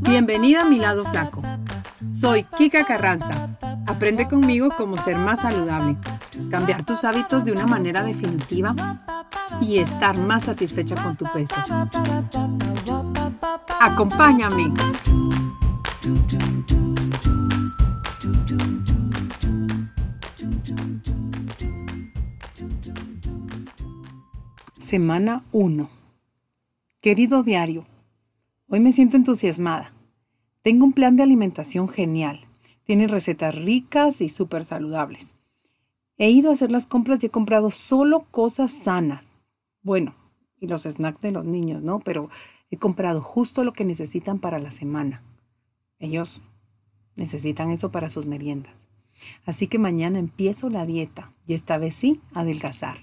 Bienvenida a mi lado flaco. Soy Kika Carranza. Aprende conmigo cómo ser más saludable, cambiar tus hábitos de una manera definitiva y estar más satisfecha con tu peso. Acompáñame. Semana 1. Querido diario, hoy me siento entusiasmada. Tengo un plan de alimentación genial. Tiene recetas ricas y súper saludables. He ido a hacer las compras y he comprado solo cosas sanas. Bueno, y los snacks de los niños, ¿no? Pero he comprado justo lo que necesitan para la semana. Ellos necesitan eso para sus meriendas. Así que mañana empiezo la dieta y esta vez sí, adelgazar.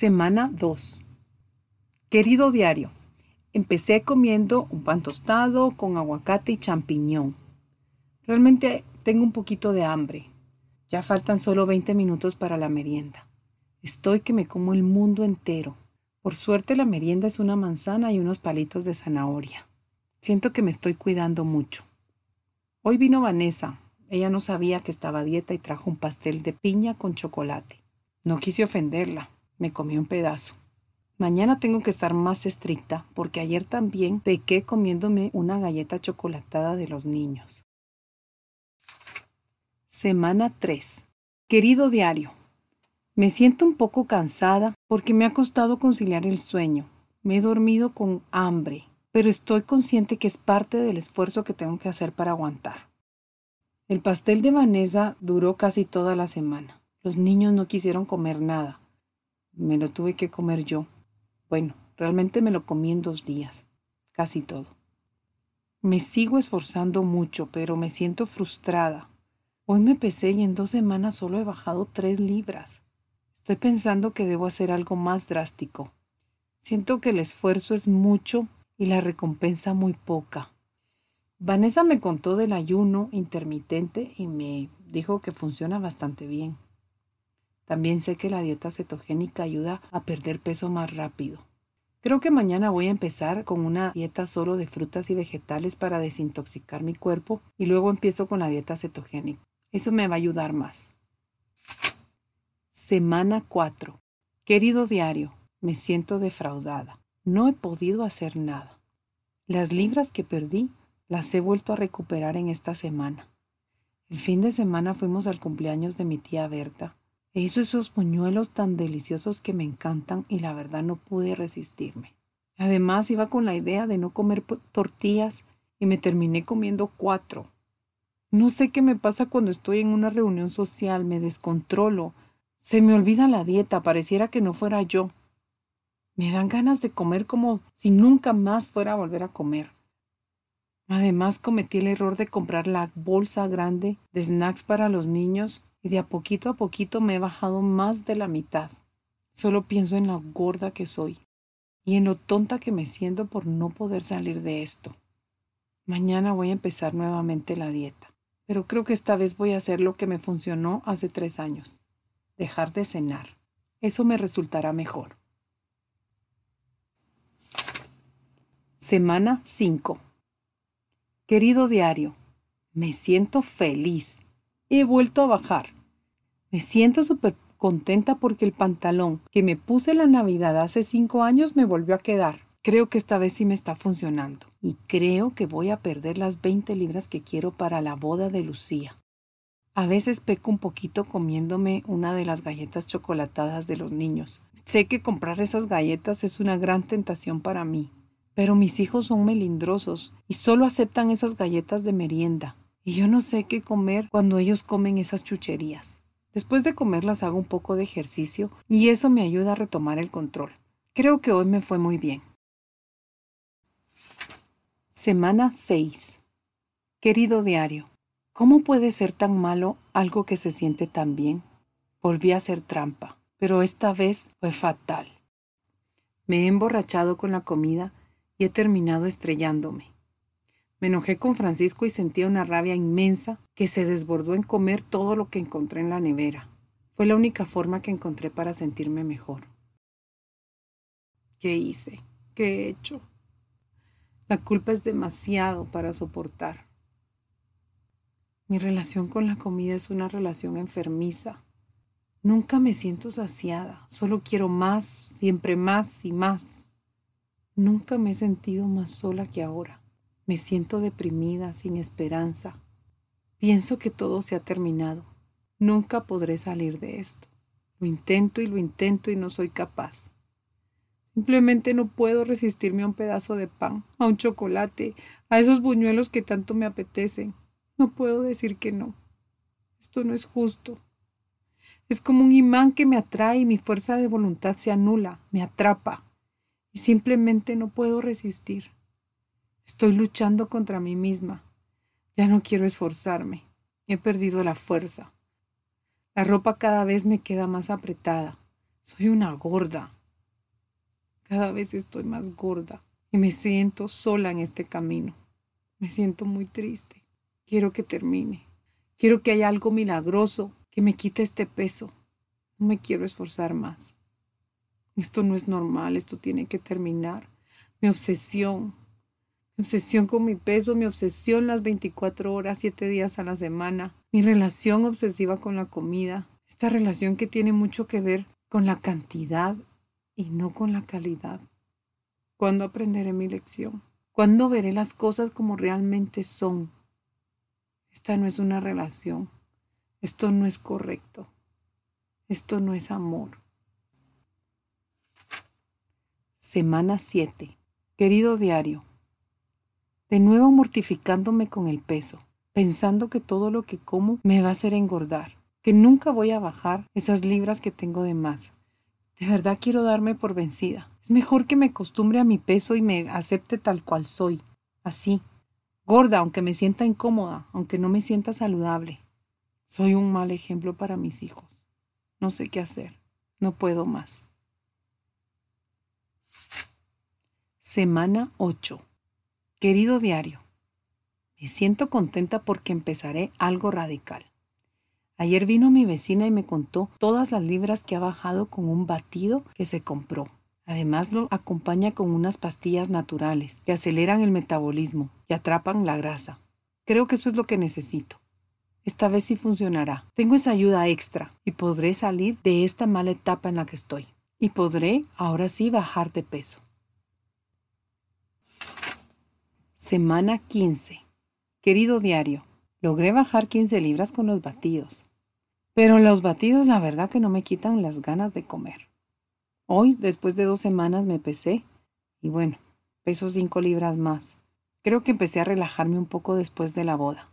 Semana 2. Querido diario, empecé comiendo un pan tostado con aguacate y champiñón. Realmente tengo un poquito de hambre. Ya faltan solo 20 minutos para la merienda. Estoy que me como el mundo entero. Por suerte la merienda es una manzana y unos palitos de zanahoria. Siento que me estoy cuidando mucho. Hoy vino Vanessa. Ella no sabía que estaba a dieta y trajo un pastel de piña con chocolate. No quise ofenderla. Me comí un pedazo. Mañana tengo que estar más estricta porque ayer también pequé comiéndome una galleta chocolatada de los niños. Semana 3. Querido diario, me siento un poco cansada porque me ha costado conciliar el sueño. Me he dormido con hambre, pero estoy consciente que es parte del esfuerzo que tengo que hacer para aguantar. El pastel de Vanessa duró casi toda la semana. Los niños no quisieron comer nada. Me lo tuve que comer yo. Bueno, realmente me lo comí en dos días, casi todo. Me sigo esforzando mucho, pero me siento frustrada. Hoy me pesé y en dos semanas solo he bajado tres libras. Estoy pensando que debo hacer algo más drástico. Siento que el esfuerzo es mucho y la recompensa muy poca. Vanessa me contó del ayuno intermitente y me dijo que funciona bastante bien. También sé que la dieta cetogénica ayuda a perder peso más rápido. Creo que mañana voy a empezar con una dieta solo de frutas y vegetales para desintoxicar mi cuerpo y luego empiezo con la dieta cetogénica. Eso me va a ayudar más. Semana 4. Querido diario, me siento defraudada. No he podido hacer nada. Las libras que perdí las he vuelto a recuperar en esta semana. El fin de semana fuimos al cumpleaños de mi tía Berta e hizo esos puñuelos tan deliciosos que me encantan y la verdad no pude resistirme. Además iba con la idea de no comer tortillas y me terminé comiendo cuatro. No sé qué me pasa cuando estoy en una reunión social, me descontrolo. Se me olvida la dieta, pareciera que no fuera yo. Me dan ganas de comer como si nunca más fuera a volver a comer. Además cometí el error de comprar la bolsa grande de snacks para los niños y de a poquito a poquito me he bajado más de la mitad. Solo pienso en lo gorda que soy y en lo tonta que me siento por no poder salir de esto. Mañana voy a empezar nuevamente la dieta, pero creo que esta vez voy a hacer lo que me funcionó hace tres años, dejar de cenar. Eso me resultará mejor. Semana 5. Querido diario, me siento feliz he vuelto a bajar. Me siento súper contenta porque el pantalón que me puse la Navidad hace cinco años me volvió a quedar. Creo que esta vez sí me está funcionando y creo que voy a perder las 20 libras que quiero para la boda de Lucía. A veces peco un poquito comiéndome una de las galletas chocolatadas de los niños. Sé que comprar esas galletas es una gran tentación para mí, pero mis hijos son melindrosos y solo aceptan esas galletas de merienda. Y yo no sé qué comer cuando ellos comen esas chucherías. Después de comerlas hago un poco de ejercicio y eso me ayuda a retomar el control. Creo que hoy me fue muy bien. Semana 6. Querido diario, ¿cómo puede ser tan malo algo que se siente tan bien? Volví a hacer trampa, pero esta vez fue fatal. Me he emborrachado con la comida y he terminado estrellándome. Me enojé con Francisco y sentía una rabia inmensa que se desbordó en comer todo lo que encontré en la nevera. Fue la única forma que encontré para sentirme mejor. ¿Qué hice? ¿Qué he hecho? La culpa es demasiado para soportar. Mi relación con la comida es una relación enfermiza. Nunca me siento saciada, solo quiero más, siempre más y más. Nunca me he sentido más sola que ahora. Me siento deprimida, sin esperanza. Pienso que todo se ha terminado. Nunca podré salir de esto. Lo intento y lo intento y no soy capaz. Simplemente no puedo resistirme a un pedazo de pan, a un chocolate, a esos buñuelos que tanto me apetecen. No puedo decir que no. Esto no es justo. Es como un imán que me atrae y mi fuerza de voluntad se anula, me atrapa y simplemente no puedo resistir. Estoy luchando contra mí misma. Ya no quiero esforzarme. He perdido la fuerza. La ropa cada vez me queda más apretada. Soy una gorda. Cada vez estoy más gorda y me siento sola en este camino. Me siento muy triste. Quiero que termine. Quiero que haya algo milagroso que me quite este peso. No me quiero esforzar más. Esto no es normal, esto tiene que terminar. Mi obsesión, obsesión con mi peso, mi obsesión las 24 horas, 7 días a la semana, mi relación obsesiva con la comida, esta relación que tiene mucho que ver con la cantidad y no con la calidad. ¿Cuándo aprenderé mi lección? ¿Cuándo veré las cosas como realmente son? Esta no es una relación. Esto no es correcto. Esto no es amor. Semana 7. Querido diario, de nuevo mortificándome con el peso, pensando que todo lo que como me va a hacer engordar, que nunca voy a bajar esas libras que tengo de más. De verdad quiero darme por vencida. Es mejor que me acostumbre a mi peso y me acepte tal cual soy, así, gorda, aunque me sienta incómoda, aunque no me sienta saludable. Soy un mal ejemplo para mis hijos. No sé qué hacer. No puedo más. Semana 8. Querido diario, me siento contenta porque empezaré algo radical. Ayer vino mi vecina y me contó todas las libras que ha bajado con un batido que se compró. Además lo acompaña con unas pastillas naturales que aceleran el metabolismo y atrapan la grasa. Creo que eso es lo que necesito. Esta vez sí funcionará. Tengo esa ayuda extra y podré salir de esta mala etapa en la que estoy. Y podré ahora sí bajar de peso. Semana 15. Querido diario, logré bajar 15 libras con los batidos. Pero los batidos la verdad que no me quitan las ganas de comer. Hoy, después de dos semanas, me pesé y bueno, peso 5 libras más. Creo que empecé a relajarme un poco después de la boda.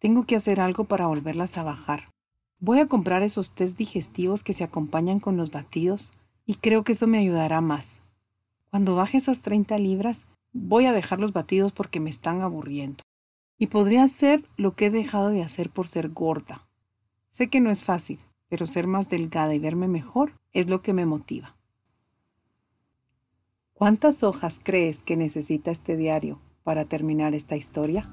Tengo que hacer algo para volverlas a bajar. Voy a comprar esos test digestivos que se acompañan con los batidos y creo que eso me ayudará más. Cuando baje esas 30 libras, Voy a dejar los batidos porque me están aburriendo. Y podría hacer lo que he dejado de hacer por ser gorda. Sé que no es fácil, pero ser más delgada y verme mejor es lo que me motiva. ¿Cuántas hojas crees que necesita este diario para terminar esta historia?